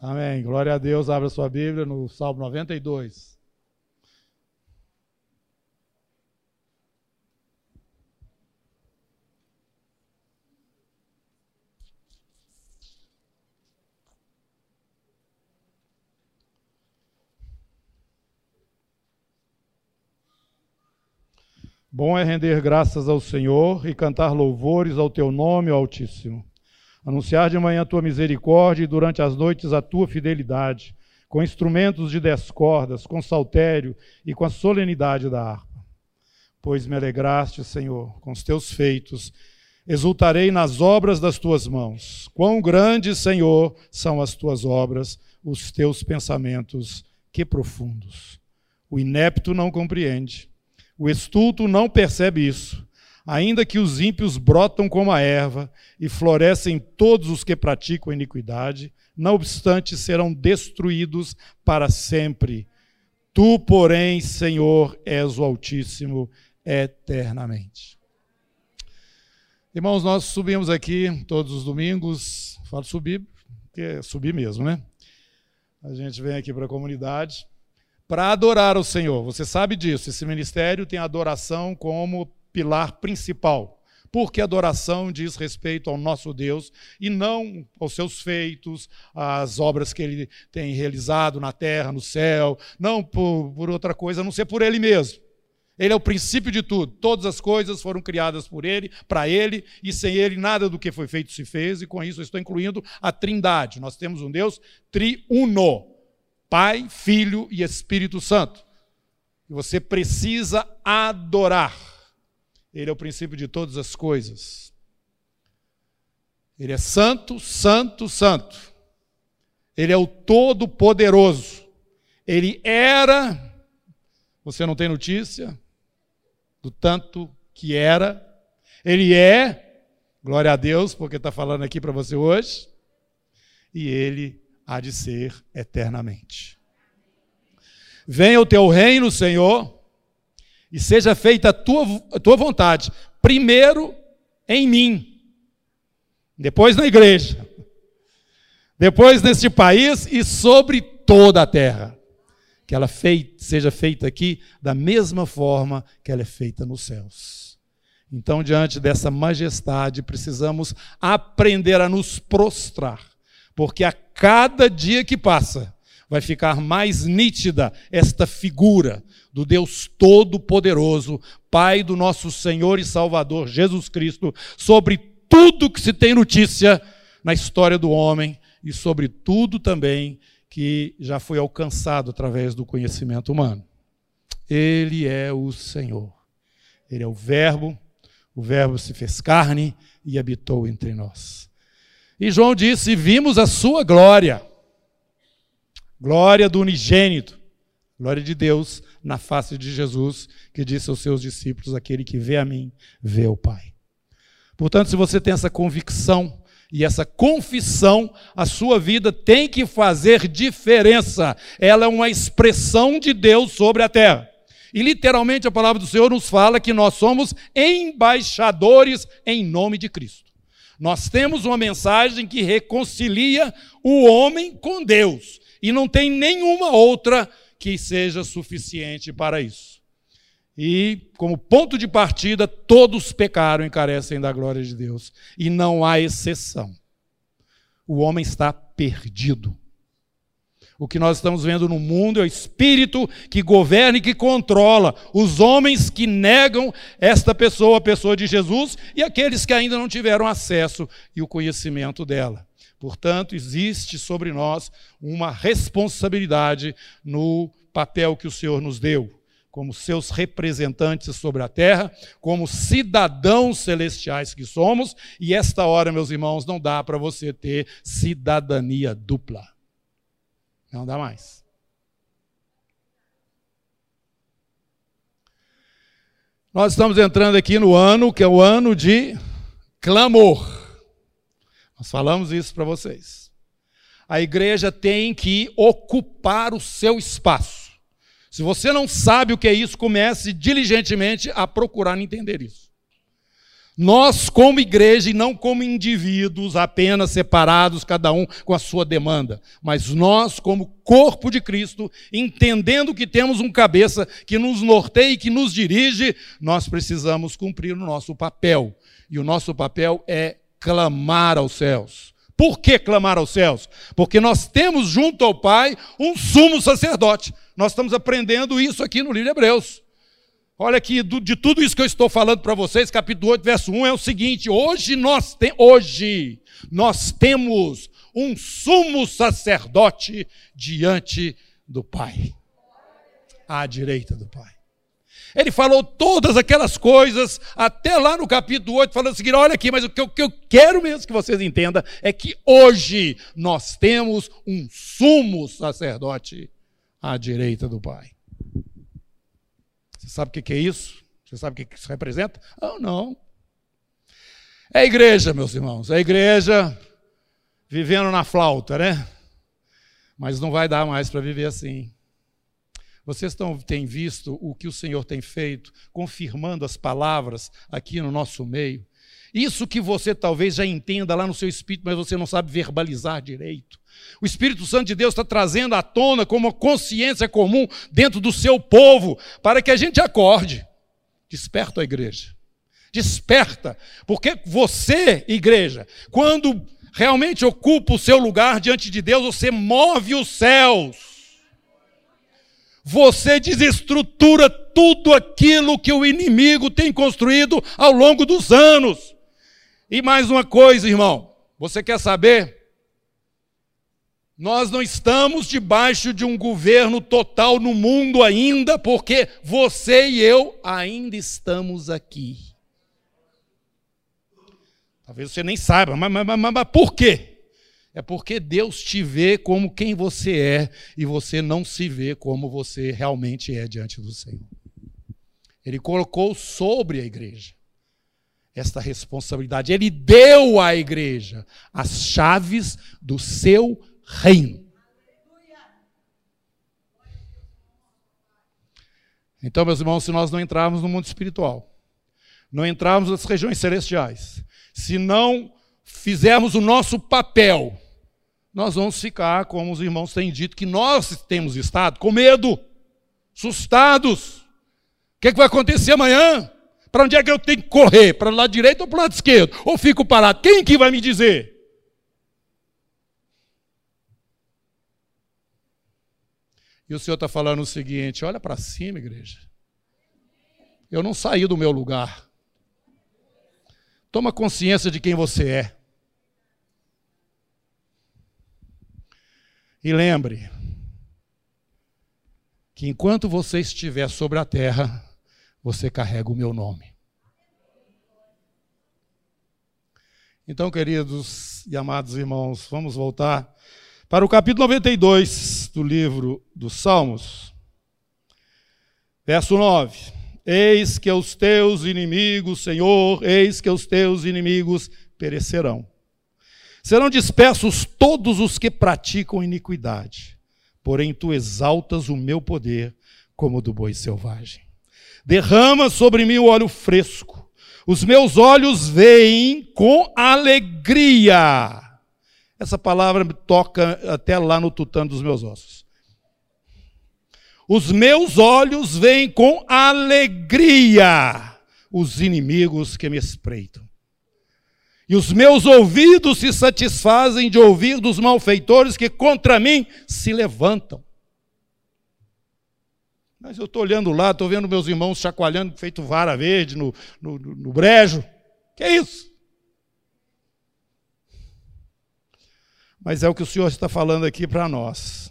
Amém. Glória a Deus. Abra sua Bíblia no Salmo 92. Bom é render graças ao Senhor e cantar louvores ao teu nome, Altíssimo Anunciar de manhã a tua misericórdia e durante as noites a tua fidelidade, com instrumentos de dez cordas, com saltério e com a solenidade da harpa. Pois me alegraste, Senhor, com os teus feitos, exultarei nas obras das tuas mãos. Quão grandes, Senhor, são as tuas obras, os teus pensamentos, que profundos. O inepto não compreende, o estulto não percebe isso ainda que os ímpios brotam como a erva e florescem todos os que praticam iniquidade, não obstante serão destruídos para sempre. Tu, porém, Senhor, és o Altíssimo eternamente. Irmãos, nós subimos aqui todos os domingos, falo subir, porque é subir mesmo, né? A gente vem aqui para a comunidade para adorar o Senhor. Você sabe disso, esse ministério tem adoração como pilar principal. Porque adoração diz respeito ao nosso Deus e não aos seus feitos, às obras que ele tem realizado na terra, no céu, não por, por outra coisa, a não ser por ele mesmo. Ele é o princípio de tudo. Todas as coisas foram criadas por ele, para ele, e sem ele nada do que foi feito se fez, e com isso eu estou incluindo a Trindade. Nós temos um Deus triuno: Pai, Filho e Espírito Santo. E você precisa adorar. Ele é o princípio de todas as coisas. Ele é santo, santo, santo. Ele é o todo-poderoso. Ele era, você não tem notícia do tanto que era. Ele é, glória a Deus, porque está falando aqui para você hoje. E ele há de ser eternamente. Venha o teu reino, Senhor e seja feita a tua, a tua vontade, primeiro em mim, depois na igreja, depois neste país e sobre toda a terra. Que ela seja feita aqui da mesma forma que ela é feita nos céus. Então, diante dessa majestade, precisamos aprender a nos prostrar, porque a cada dia que passa, vai ficar mais nítida esta figura do Deus Todo-Poderoso, Pai do nosso Senhor e Salvador Jesus Cristo, sobre tudo que se tem notícia na história do homem e sobre tudo também que já foi alcançado através do conhecimento humano. Ele é o Senhor. Ele é o Verbo, o Verbo se fez carne e habitou entre nós. E João disse: Vimos a sua glória Glória do unigênito. Glória de Deus na face de Jesus, que disse aos seus discípulos: Aquele que vê a mim, vê o Pai. Portanto, se você tem essa convicção e essa confissão, a sua vida tem que fazer diferença. Ela é uma expressão de Deus sobre a terra. E literalmente a palavra do Senhor nos fala que nós somos embaixadores em nome de Cristo. Nós temos uma mensagem que reconcilia o homem com Deus e não tem nenhuma outra que seja suficiente para isso. E, como ponto de partida, todos pecaram e carecem da glória de Deus. E não há exceção. O homem está perdido. O que nós estamos vendo no mundo é o espírito que governa e que controla os homens que negam esta pessoa, a pessoa de Jesus, e aqueles que ainda não tiveram acesso e o conhecimento dela. Portanto, existe sobre nós uma responsabilidade no papel que o Senhor nos deu, como seus representantes sobre a terra, como cidadãos celestiais que somos, e esta hora, meus irmãos, não dá para você ter cidadania dupla. Não dá mais. Nós estamos entrando aqui no ano que é o ano de clamor. Nós falamos isso para vocês. A igreja tem que ocupar o seu espaço. Se você não sabe o que é isso, comece diligentemente a procurar entender isso. Nós, como igreja, e não como indivíduos apenas separados, cada um com a sua demanda, mas nós, como corpo de Cristo, entendendo que temos um cabeça que nos norteia e que nos dirige, nós precisamos cumprir o nosso papel. E o nosso papel é clamar aos céus. Por que clamar aos céus? Porque nós temos junto ao Pai um sumo sacerdote. Nós estamos aprendendo isso aqui no livro de Hebreus. Olha aqui, de tudo isso que eu estou falando para vocês, capítulo 8, verso 1 é o seguinte: hoje nós, tem, hoje nós temos um sumo sacerdote diante do Pai, à direita do Pai. Ele falou todas aquelas coisas, até lá no capítulo 8, falando o seguinte: olha aqui, mas o que, eu, o que eu quero mesmo que vocês entendam é que hoje nós temos um sumo sacerdote à direita do Pai. Você sabe o que é isso? Você sabe o que isso representa? Ah, não. É a igreja, meus irmãos. É a igreja vivendo na flauta, né? Mas não vai dar mais para viver assim. Vocês estão, têm visto o que o Senhor tem feito, confirmando as palavras aqui no nosso meio. Isso que você talvez já entenda lá no seu espírito, mas você não sabe verbalizar direito. O Espírito Santo de Deus está trazendo à tona como consciência comum dentro do seu povo, para que a gente acorde. Desperta a igreja. Desperta. Porque você, igreja, quando realmente ocupa o seu lugar diante de Deus, você move os céus. Você desestrutura tudo aquilo que o inimigo tem construído ao longo dos anos. E mais uma coisa, irmão. Você quer saber? Nós não estamos debaixo de um governo total no mundo ainda, porque você e eu ainda estamos aqui. Talvez você nem saiba, mas, mas, mas, mas por quê? É porque Deus te vê como quem você é e você não se vê como você realmente é diante do Senhor. Ele colocou sobre a igreja esta responsabilidade. Ele deu à igreja as chaves do seu reino. Então, meus irmãos, se nós não entrarmos no mundo espiritual, não entrarmos nas regiões celestiais, se não fizermos o nosso papel, nós vamos ficar, como os irmãos têm dito, que nós temos estado com medo, assustados. O que, é que vai acontecer amanhã? Para onde é que eu tenho que correr? Para o lado direito ou para o lado esquerdo? Ou fico parado? Quem que vai me dizer? E o Senhor está falando o seguinte: olha para cima, igreja. Eu não saí do meu lugar. Toma consciência de quem você é. E lembre que enquanto você estiver sobre a terra, você carrega o meu nome. Então, queridos e amados irmãos, vamos voltar para o capítulo 92 do livro dos Salmos, verso 9: Eis que os teus inimigos, Senhor, eis que os teus inimigos perecerão. Serão dispersos todos os que praticam iniquidade, porém tu exaltas o meu poder como o do boi selvagem. Derrama sobre mim o óleo fresco, os meus olhos veem com alegria essa palavra me toca até lá no tutano dos meus ossos. Os meus olhos veem com alegria os inimigos que me espreitam. E os meus ouvidos se satisfazem de ouvir dos malfeitores que contra mim se levantam. Mas eu estou olhando lá, estou vendo meus irmãos chacoalhando, feito vara verde no, no, no brejo. Que é isso? mas é o que o Senhor está falando aqui para nós.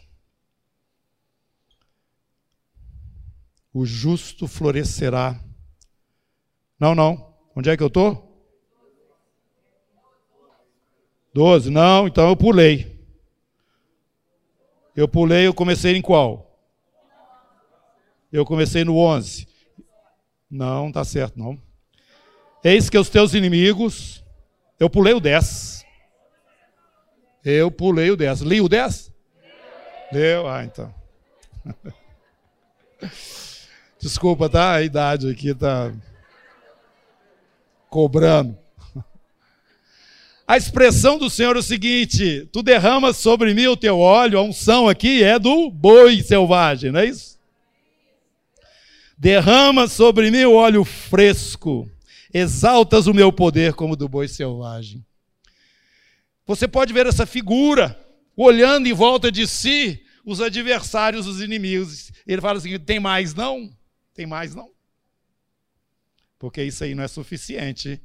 O justo florescerá. Não, não. Onde é que eu estou? Doze. Não, então eu pulei. Eu pulei, eu comecei em qual? Eu comecei no onze. Não, tá certo, não. Eis que os teus inimigos. Eu pulei o dez. Eu pulei o 10. Li o 10? Leu? Ah, então. Desculpa, tá? A idade aqui tá. cobrando. A expressão do Senhor é o seguinte: tu derramas sobre mim o teu óleo, a unção aqui é do boi selvagem, não é isso? Derrama sobre mim o óleo fresco, exaltas o meu poder como do boi selvagem. Você pode ver essa figura olhando em volta de si os adversários, os inimigos. Ele fala assim: tem mais não? Tem mais não? Porque isso aí não é suficiente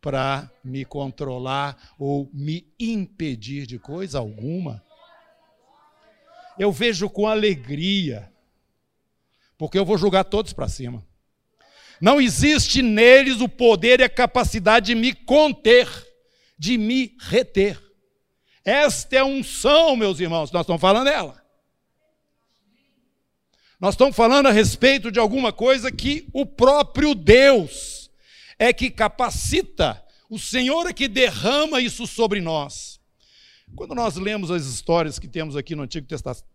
para me controlar ou me impedir de coisa alguma. Eu vejo com alegria, porque eu vou julgar todos para cima. Não existe neles o poder e a capacidade de me conter, de me reter. Esta é a unção, meus irmãos, nós estamos falando dela. Nós estamos falando a respeito de alguma coisa que o próprio Deus é que capacita, o Senhor é que derrama isso sobre nós. Quando nós lemos as histórias que temos aqui no Antigo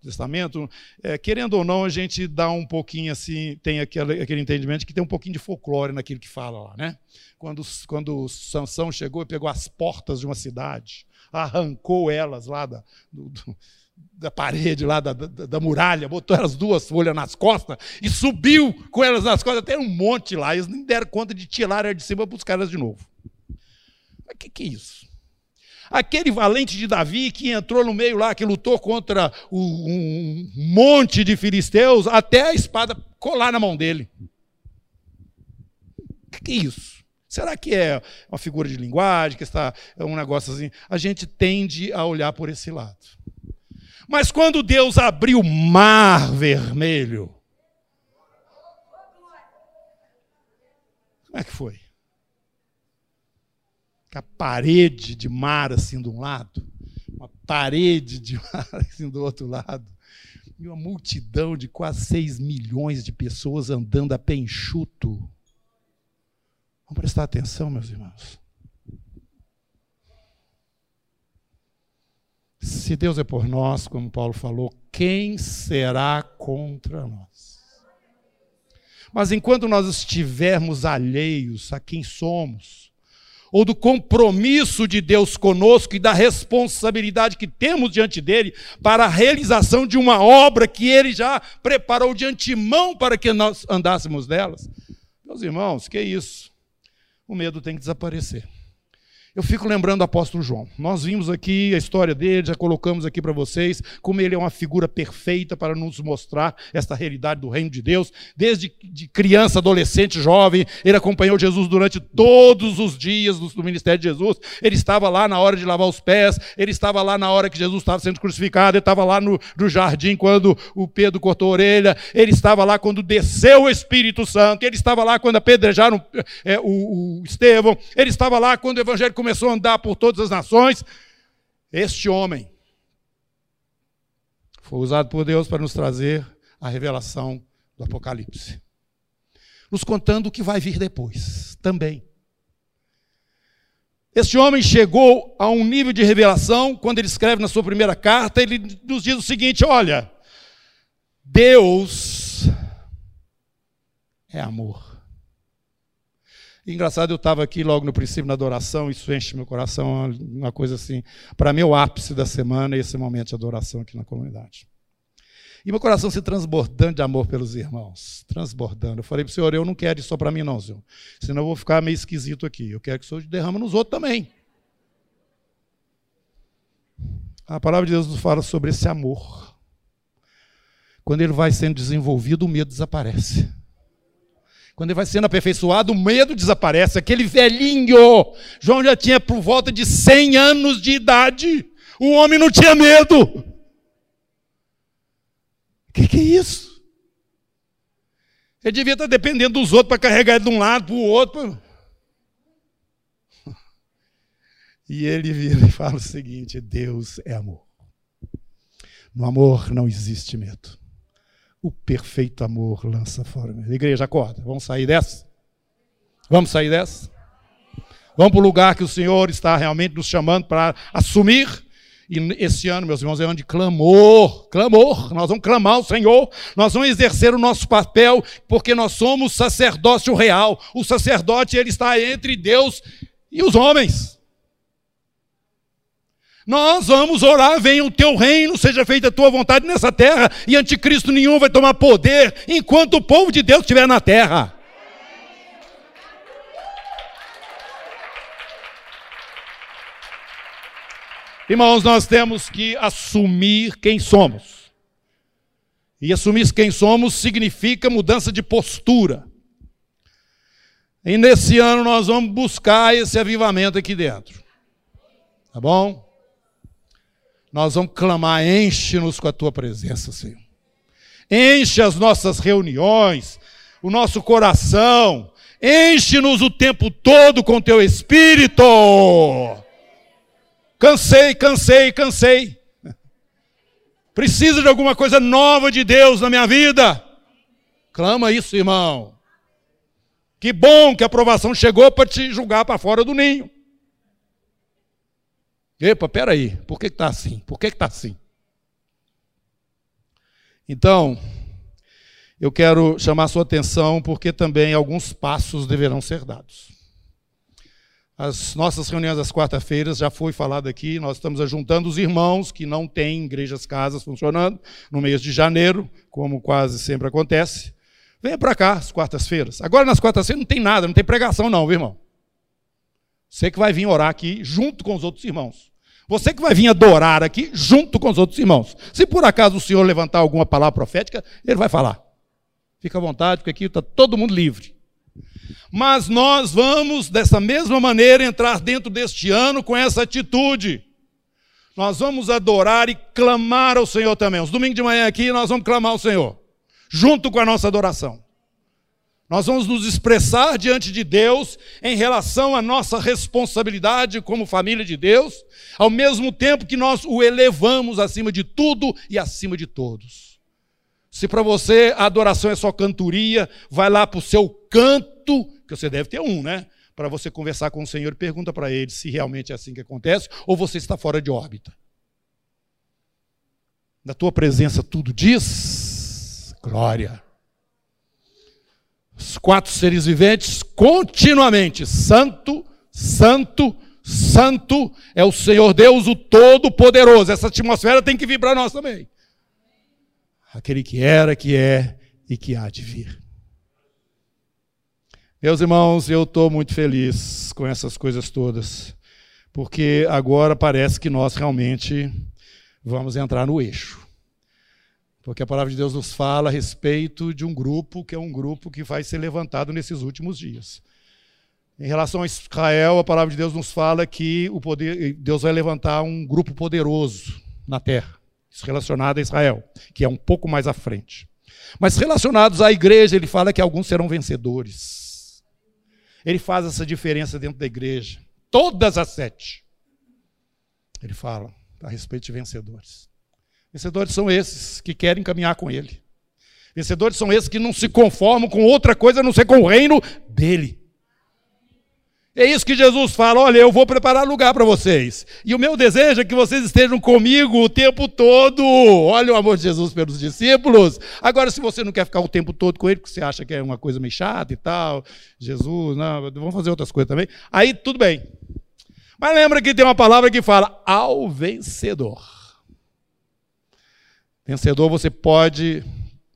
Testamento, é, querendo ou não, a gente dá um pouquinho assim, tem aquele, aquele entendimento que tem um pouquinho de folclore naquilo que fala lá, né? Quando, quando Sansão chegou e pegou as portas de uma cidade, arrancou elas lá da, do, do da parede lá, da, da, da, muralha, botou as duas folhas nas costas e subiu com elas nas costas, até um monte lá. Eles nem deram conta de tirar elas de cima para buscar elas de novo. O que, que é isso? Aquele valente de Davi que entrou no meio lá, que lutou contra um monte de filisteus, até a espada colar na mão dele. O que, que é isso? Será que é uma figura de linguagem, que está é um negócio assim? A gente tende a olhar por esse lado. Mas quando Deus abriu o mar vermelho, como é que foi? A parede de mar assim de um lado, uma parede de mar assim do outro lado, e uma multidão de quase 6 milhões de pessoas andando a pé enxuto. Vamos prestar atenção, meus irmãos. Se Deus é por nós, como Paulo falou, quem será contra nós? Mas enquanto nós estivermos alheios a quem somos, ou do compromisso de Deus conosco e da responsabilidade que temos diante dele para a realização de uma obra que ele já preparou de antemão para que nós andássemos delas. Meus irmãos, que isso? O medo tem que desaparecer. Eu fico lembrando do apóstolo João. Nós vimos aqui a história dele, já colocamos aqui para vocês como ele é uma figura perfeita para nos mostrar esta realidade do reino de Deus. Desde de criança, adolescente, jovem, ele acompanhou Jesus durante todos os dias do, ministério de Jesus. Ele estava lá na hora de lavar os pés, ele estava lá na hora que Jesus estava sendo crucificado, ele estava lá no, no jardim quando o Pedro cortou a orelha, ele estava lá quando desceu o Espírito Santo, ele estava lá quando apedrejaram é, o, o Estevão, ele estava lá quando o evangelho começou a andar por todas as nações. Este homem foi usado por Deus para nos trazer a revelação do Apocalipse, nos contando o que vai vir depois também. Este homem chegou a um nível de revelação, quando ele escreve na sua primeira carta, ele nos diz o seguinte: olha, Deus é amor. Engraçado, eu estava aqui logo no princípio na adoração, isso enche meu coração, uma coisa assim. Para mim, o ápice da semana é esse momento de adoração aqui na comunidade. E meu coração se transbordando de amor pelos irmãos. Transbordando. Eu falei para o Senhor, eu não quero isso só para mim, não, Senhor. Senão eu vou ficar meio esquisito aqui. Eu quero que o Senhor derrama nos outros também. A palavra de Deus nos fala sobre esse amor. Quando ele vai sendo desenvolvido, o medo desaparece. Quando ele vai sendo aperfeiçoado, o medo desaparece. Aquele velhinho, João já tinha por volta de 100 anos de idade. O homem não tinha medo. O que, que, é isso? Ele devia estar dependendo dos outros para carregar ele de um lado para o outro. E ele vira e fala o seguinte: Deus é amor. No amor não existe medo. O perfeito amor lança fora. Igreja, acorda. Vamos sair dessa? Vamos sair dessa? Vamos para o lugar que o Senhor está realmente nos chamando para assumir E esse ano, meus irmãos, é ano de clamor, clamor. Nós vamos clamar ao Senhor, nós vamos exercer o nosso papel, porque nós somos sacerdócio real. O sacerdote, ele está entre Deus e os homens. Nós vamos orar, venha o teu reino, seja feita a tua vontade nessa terra, e anticristo nenhum vai tomar poder enquanto o povo de Deus estiver na terra. Irmãos, nós temos que assumir quem somos. E assumir quem somos significa mudança de postura. E nesse ano nós vamos buscar esse avivamento aqui dentro. Tá bom? Nós vamos clamar, enche-nos com a tua presença, Senhor. Enche as nossas reuniões, o nosso coração. Enche-nos o tempo todo com teu espírito. Cansei, cansei, cansei. Precisa de alguma coisa nova de Deus na minha vida? Clama isso, irmão. Que bom que a aprovação chegou para te julgar para fora do ninho. Epa, peraí, por que está assim? Por que está assim? Então, eu quero chamar sua atenção porque também alguns passos deverão ser dados. As nossas reuniões das quarta-feiras já foi falado aqui, nós estamos ajuntando os irmãos que não têm igrejas casas funcionando no mês de janeiro, como quase sempre acontece. Venha para cá às quartas-feiras. Agora nas quartas-feiras não tem nada, não tem pregação não, viu, irmão? Você que vai vir orar aqui junto com os outros irmãos. Você que vai vir adorar aqui junto com os outros irmãos. Se por acaso o senhor levantar alguma palavra profética, ele vai falar. Fica à vontade, porque aqui está todo mundo livre. Mas nós vamos, dessa mesma maneira, entrar dentro deste ano com essa atitude. Nós vamos adorar e clamar ao Senhor também. Os domingos de manhã aqui, nós vamos clamar ao Senhor, junto com a nossa adoração. Nós vamos nos expressar diante de Deus em relação à nossa responsabilidade como família de Deus, ao mesmo tempo que nós o elevamos acima de tudo e acima de todos. Se para você a adoração é só cantoria, vai lá para o seu canto, que você deve ter um, né? Para você conversar com o Senhor e pergunta para ele se realmente é assim que acontece ou você está fora de órbita. Na tua presença tudo diz glória. Os quatro seres viventes continuamente, santo, santo, santo é o Senhor Deus, o Todo-Poderoso. Essa atmosfera tem que vir para nós também aquele que era, que é e que há de vir. Meus irmãos, eu estou muito feliz com essas coisas todas, porque agora parece que nós realmente vamos entrar no eixo. Porque a palavra de Deus nos fala a respeito de um grupo que é um grupo que vai ser levantado nesses últimos dias. Em relação a Israel, a palavra de Deus nos fala que o poder, Deus vai levantar um grupo poderoso na terra relacionado a Israel, que é um pouco mais à frente. Mas relacionados à igreja, ele fala que alguns serão vencedores. Ele faz essa diferença dentro da igreja. Todas as sete. Ele fala a respeito de vencedores. Vencedores são esses que querem caminhar com ele. Vencedores são esses que não se conformam com outra coisa a não ser com o reino dele. É isso que Jesus fala: olha, eu vou preparar lugar para vocês. E o meu desejo é que vocês estejam comigo o tempo todo. Olha o amor de Jesus pelos discípulos. Agora, se você não quer ficar o tempo todo com ele, porque você acha que é uma coisa meio chata e tal, Jesus, não, vamos fazer outras coisas também. Aí tudo bem. Mas lembra que tem uma palavra que fala ao vencedor. Vencedor você pode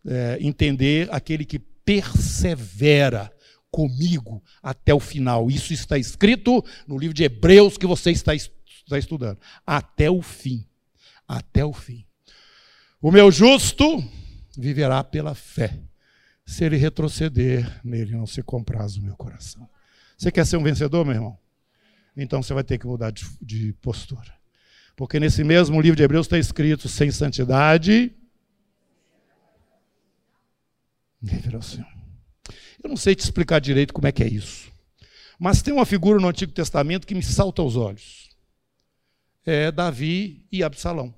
é, entender aquele que persevera comigo até o final. Isso está escrito no livro de Hebreus que você está, está estudando. Até o fim. Até o fim. O meu justo viverá pela fé. Se ele retroceder, nele não se compraz o meu coração. Você quer ser um vencedor, meu irmão? Então você vai ter que mudar de, de postura. Porque nesse mesmo livro de Hebreus está escrito: sem santidade. Eu não sei te explicar direito como é que é isso. Mas tem uma figura no Antigo Testamento que me salta aos olhos. É Davi e Absalão.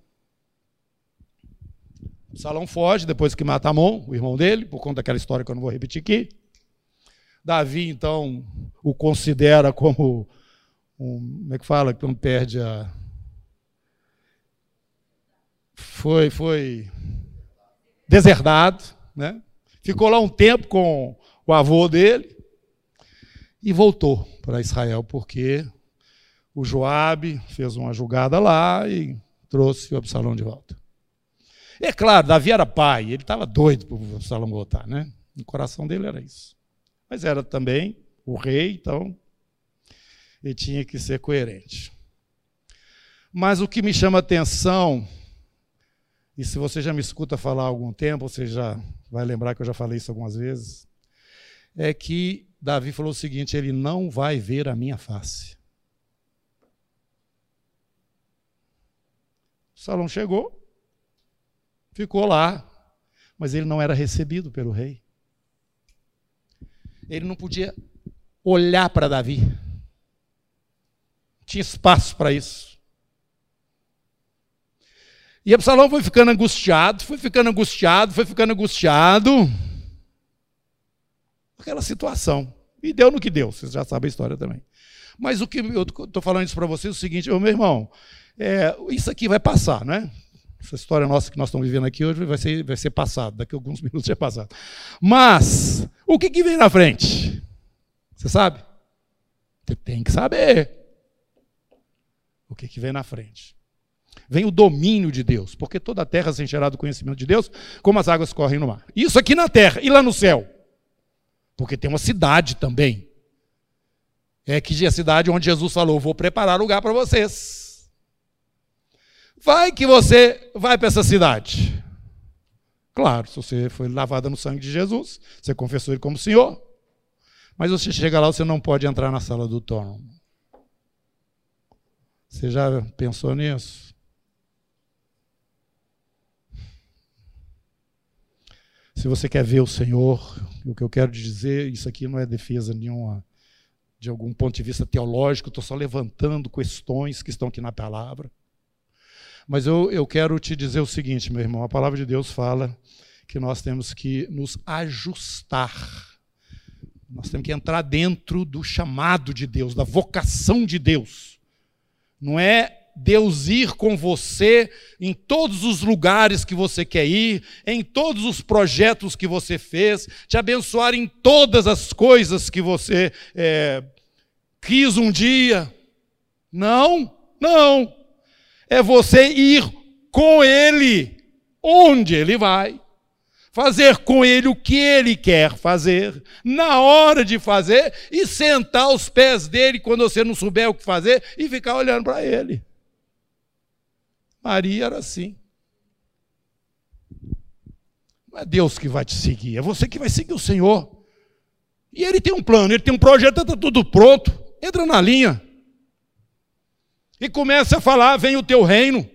Absalão foge depois que mata Amon, o irmão dele, por conta daquela história que eu não vou repetir aqui. Davi, então, o considera como um, como é que fala, que não perde a foi, foi deserdado, né? ficou lá um tempo com o avô dele e voltou para Israel, porque o Joabe fez uma julgada lá e trouxe o Absalão de volta. É claro, Davi era pai, ele estava doido para o Absalão voltar, né? No coração dele era isso. Mas era também o rei, então ele tinha que ser coerente. Mas o que me chama atenção, e se você já me escuta falar há algum tempo, você já vai lembrar que eu já falei isso algumas vezes, é que Davi falou o seguinte: ele não vai ver a minha face. Salão chegou, ficou lá, mas ele não era recebido pelo rei. Ele não podia olhar para Davi. Tinha espaço para isso. E Absalão foi ficando angustiado, foi ficando angustiado, foi ficando angustiado. Aquela situação. E deu no que deu, vocês já sabem a história também. Mas o que eu estou falando isso para vocês é o seguinte, meu irmão, é, isso aqui vai passar, né? Essa história nossa que nós estamos vivendo aqui hoje vai ser, vai ser passado, daqui a alguns minutos já é passado. Mas, o que, que vem na frente? Você sabe? Você tem que saber. O que, que vem na frente? Vem o domínio de Deus, porque toda a terra se encherá do conhecimento de Deus, como as águas correm no mar. Isso aqui na terra e lá no céu. Porque tem uma cidade também. É que a cidade onde Jesus falou: Vou preparar lugar para vocês. Vai que você vai para essa cidade. Claro, se você foi lavada no sangue de Jesus, você confessou ele como Senhor. Mas você chega lá, você não pode entrar na sala do trono. Você já pensou nisso? Se você quer ver o Senhor, o que eu quero dizer, isso aqui não é defesa nenhuma de algum ponto de vista teológico, estou só levantando questões que estão aqui na palavra. Mas eu, eu quero te dizer o seguinte, meu irmão: a palavra de Deus fala que nós temos que nos ajustar. Nós temos que entrar dentro do chamado de Deus, da vocação de Deus. Não é Deus ir com você em todos os lugares que você quer ir, em todos os projetos que você fez, te abençoar em todas as coisas que você é, quis um dia. Não, não é você ir com Ele, onde Ele vai. Fazer com Ele o que Ele quer fazer, na hora de fazer, e sentar aos pés dele quando você não souber o que fazer e ficar olhando para Ele. Maria era assim. Não é Deus que vai te seguir, é você que vai seguir o Senhor. E Ele tem um plano, Ele tem um projeto, está tudo pronto. Entra na linha. E começa a falar: vem o teu reino.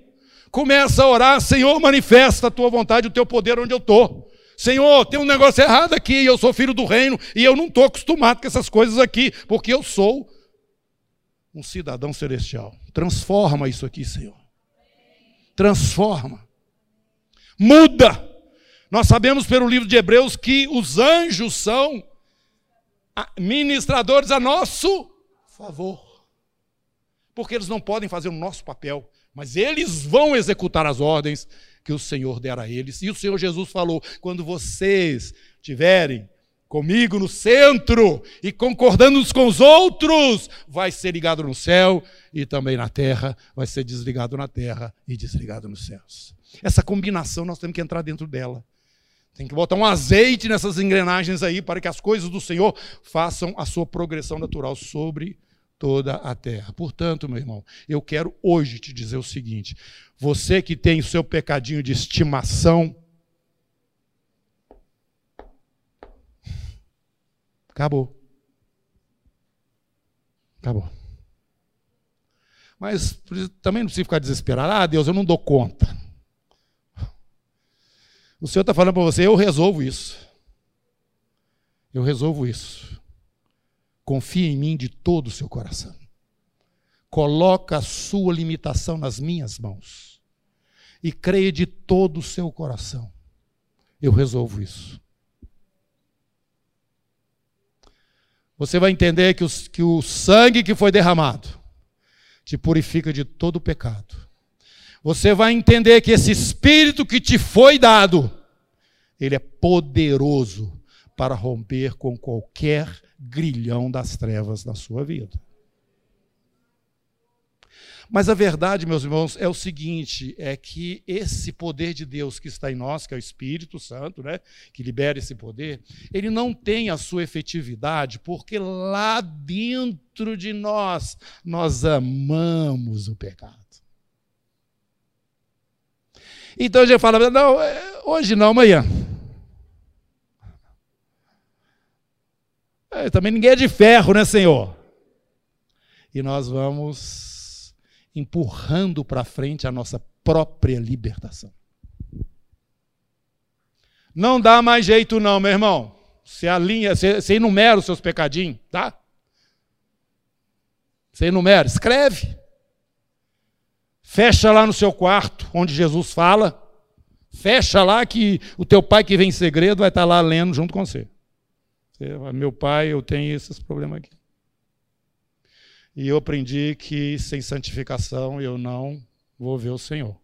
Começa a orar: Senhor, manifesta a tua vontade, o teu poder onde eu estou. Senhor, tem um negócio errado aqui, eu sou filho do reino e eu não estou acostumado com essas coisas aqui, porque eu sou um cidadão celestial. Transforma isso aqui, Senhor. Transforma. Muda. Nós sabemos pelo livro de Hebreus que os anjos são ministradores a nosso favor porque eles não podem fazer o nosso papel, mas eles vão executar as ordens que o Senhor der a eles. E o Senhor Jesus falou: quando vocês tiverem comigo no centro e concordando uns com os outros, vai ser ligado no céu e também na terra, vai ser desligado na terra e desligado nos céus. Essa combinação nós temos que entrar dentro dela. Tem que botar um azeite nessas engrenagens aí para que as coisas do Senhor façam a sua progressão natural sobre toda a terra. Portanto, meu irmão, eu quero hoje te dizer o seguinte: você que tem o seu pecadinho de estimação, acabou. Acabou. Mas também não precisa ficar desesperado. Ah, Deus, eu não dou conta. O Senhor está falando para você, eu resolvo isso. Eu resolvo isso. Confia em mim de todo o seu coração. Coloca a sua limitação nas minhas mãos. E creia de todo o seu coração. Eu resolvo isso. Você vai entender que, os, que o sangue que foi derramado te purifica de todo o pecado. você vai entender que esse espírito que te foi dado, ele é poderoso para romper com qualquer grilhão das trevas na sua vida. Mas a verdade, meus irmãos, é o seguinte: é que esse poder de Deus que está em nós, que é o Espírito Santo, né, que libera esse poder, ele não tem a sua efetividade, porque lá dentro de nós, nós amamos o pecado. Então a gente fala, não, é, hoje não, amanhã. É, também ninguém é de ferro, né, Senhor? E nós vamos empurrando para frente a nossa própria libertação. Não dá mais jeito, não, meu irmão. Você alinha, você, você enumera os seus pecadinhos, tá? Você enumera, escreve. Fecha lá no seu quarto, onde Jesus fala. Fecha lá que o teu pai que vem em segredo vai estar lá lendo junto com você. Meu pai, eu tenho esses problemas aqui. E eu aprendi que sem santificação eu não vou ver o Senhor.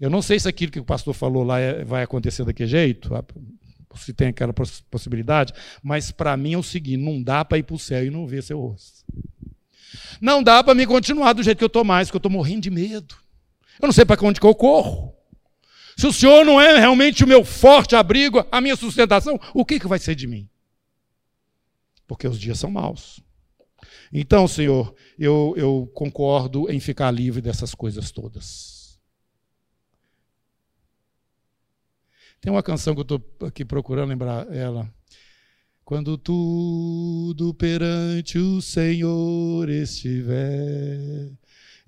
Eu não sei se aquilo que o pastor falou lá é, vai acontecer daquele jeito, se tem aquela possibilidade, mas para mim é o seguinte: não dá para ir para o céu e não ver seu rosto. Não dá para me continuar do jeito que eu estou mais, porque eu estou morrendo de medo. Eu não sei para onde que eu corro. Se o Senhor não é realmente o meu forte abrigo, a minha sustentação, o que, que vai ser de mim? Porque os dias são maus. Então, Senhor, eu, eu concordo em ficar livre dessas coisas todas. Tem uma canção que eu estou aqui procurando lembrar ela. Quando tudo perante o Senhor estiver,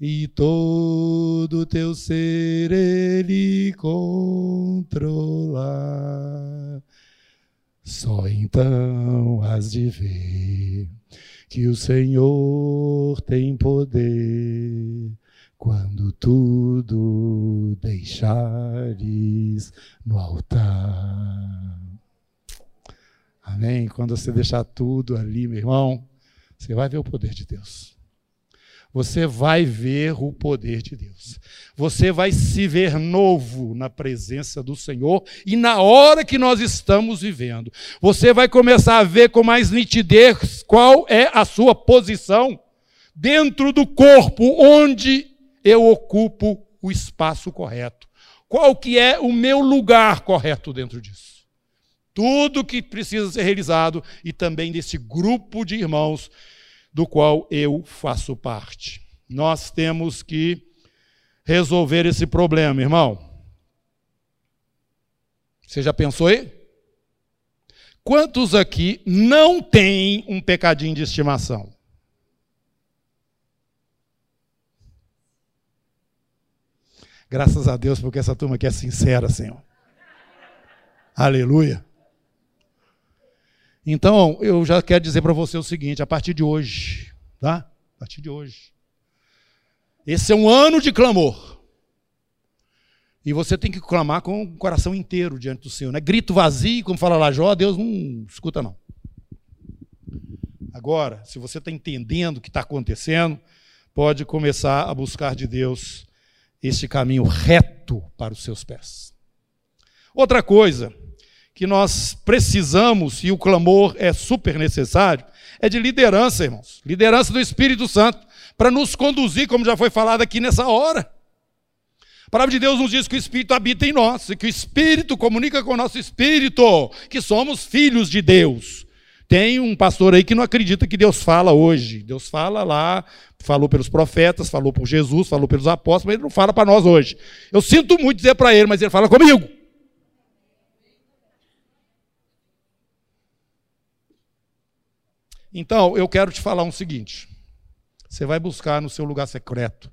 e todo teu ser ele controlar. Só então has de ver que o Senhor tem poder quando tudo deixares no altar. Amém? Quando você deixar tudo ali, meu irmão, você vai ver o poder de Deus você vai ver o poder de Deus. Você vai se ver novo na presença do Senhor e na hora que nós estamos vivendo. Você vai começar a ver com mais nitidez qual é a sua posição dentro do corpo onde eu ocupo o espaço correto. Qual que é o meu lugar correto dentro disso? Tudo que precisa ser realizado e também desse grupo de irmãos do qual eu faço parte. Nós temos que resolver esse problema, irmão. Você já pensou aí? Quantos aqui não têm um pecadinho de estimação? Graças a Deus, porque essa turma aqui é sincera, Senhor. Aleluia. Então, eu já quero dizer para você o seguinte: a partir de hoje, tá? A partir de hoje. Esse é um ano de clamor. E você tem que clamar com o coração inteiro diante do Senhor. Não é grito vazio, como fala lá Jó, Deus não escuta, não. Agora, se você está entendendo o que está acontecendo, pode começar a buscar de Deus este caminho reto para os seus pés. Outra coisa, que nós precisamos, e o clamor é super necessário, é de liderança, irmãos. Liderança do Espírito Santo, para nos conduzir, como já foi falado aqui nessa hora. A palavra de Deus nos diz que o Espírito habita em nós, e que o Espírito comunica com o nosso Espírito, que somos filhos de Deus. Tem um pastor aí que não acredita que Deus fala hoje. Deus fala lá, falou pelos profetas, falou por Jesus, falou pelos apóstolos, mas ele não fala para nós hoje. Eu sinto muito dizer para ele, mas ele fala comigo. Então, eu quero te falar um seguinte. Você vai buscar no seu lugar secreto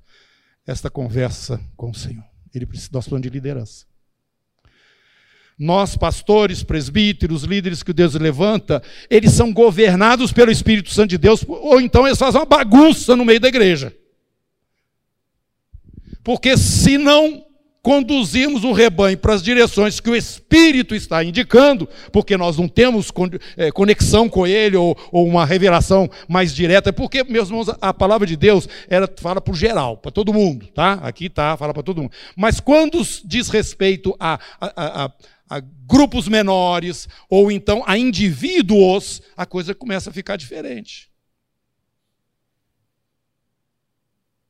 esta conversa com o Senhor. Ele precisa, nós falando de liderança. Nós, pastores, presbíteros, líderes que Deus levanta, eles são governados pelo Espírito Santo de Deus, ou então eles fazem uma bagunça no meio da igreja. Porque se não conduzirmos o rebanho para as direções que o Espírito está indicando, porque nós não temos é, conexão com ele ou, ou uma revelação mais direta, porque, meus irmãos, a palavra de Deus ela fala para o geral, para todo mundo, tá? Aqui tá, fala para todo mundo. Mas quando diz respeito a, a, a, a grupos menores ou então a indivíduos, a coisa começa a ficar diferente.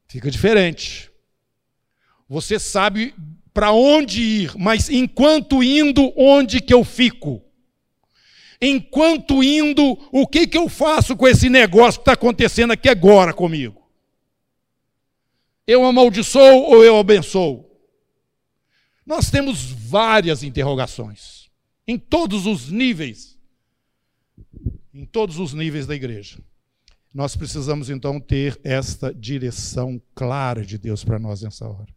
Fica diferente. Você sabe para onde ir, mas enquanto indo, onde que eu fico? Enquanto indo, o que, que eu faço com esse negócio que está acontecendo aqui agora comigo? Eu amaldiçoo ou eu abençoo? Nós temos várias interrogações, em todos os níveis, em todos os níveis da igreja. Nós precisamos então ter esta direção clara de Deus para nós nessa hora.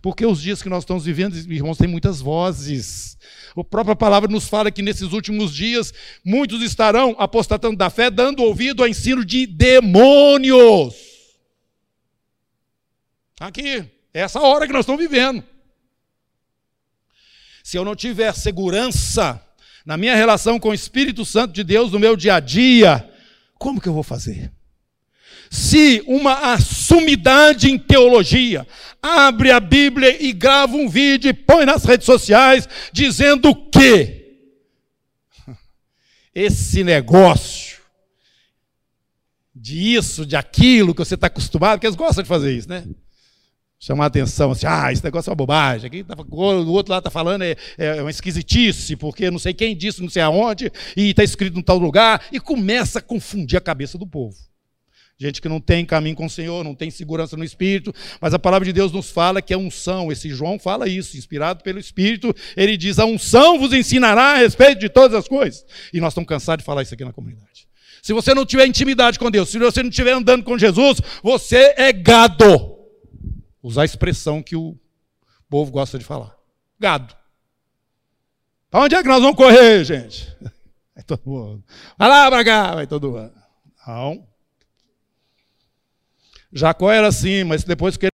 Porque os dias que nós estamos vivendo, irmãos, tem muitas vozes. A própria palavra nos fala que nesses últimos dias muitos estarão apostatando da fé, dando ouvido ao ensino de demônios. Aqui, é essa hora que nós estamos vivendo. Se eu não tiver segurança na minha relação com o Espírito Santo de Deus no meu dia a dia, como que eu vou fazer? Se uma sumidade em teologia abre a Bíblia e grava um vídeo e põe nas redes sociais dizendo que esse negócio de isso, de aquilo que você está acostumado, porque eles gostam de fazer isso, né? Chamar a atenção, assim, ah, esse negócio é uma bobagem, aqui tá, o outro lá está falando é, é uma esquisitice, porque não sei quem disse, não sei aonde, e está escrito em tal lugar, e começa a confundir a cabeça do povo gente que não tem caminho com o Senhor, não tem segurança no Espírito, mas a palavra de Deus nos fala que a unção, esse João fala isso, inspirado pelo Espírito, ele diz: a unção vos ensinará a respeito de todas as coisas. E nós estamos cansados de falar isso aqui na comunidade. Se você não tiver intimidade com Deus, se você não estiver andando com Jesus, você é gado. Usar a expressão que o povo gosta de falar: gado. Para onde é que nós vamos correr, gente? Vai todo mundo. Vai lá cá, vai todo mundo. Não. Jacó era assim, mas depois que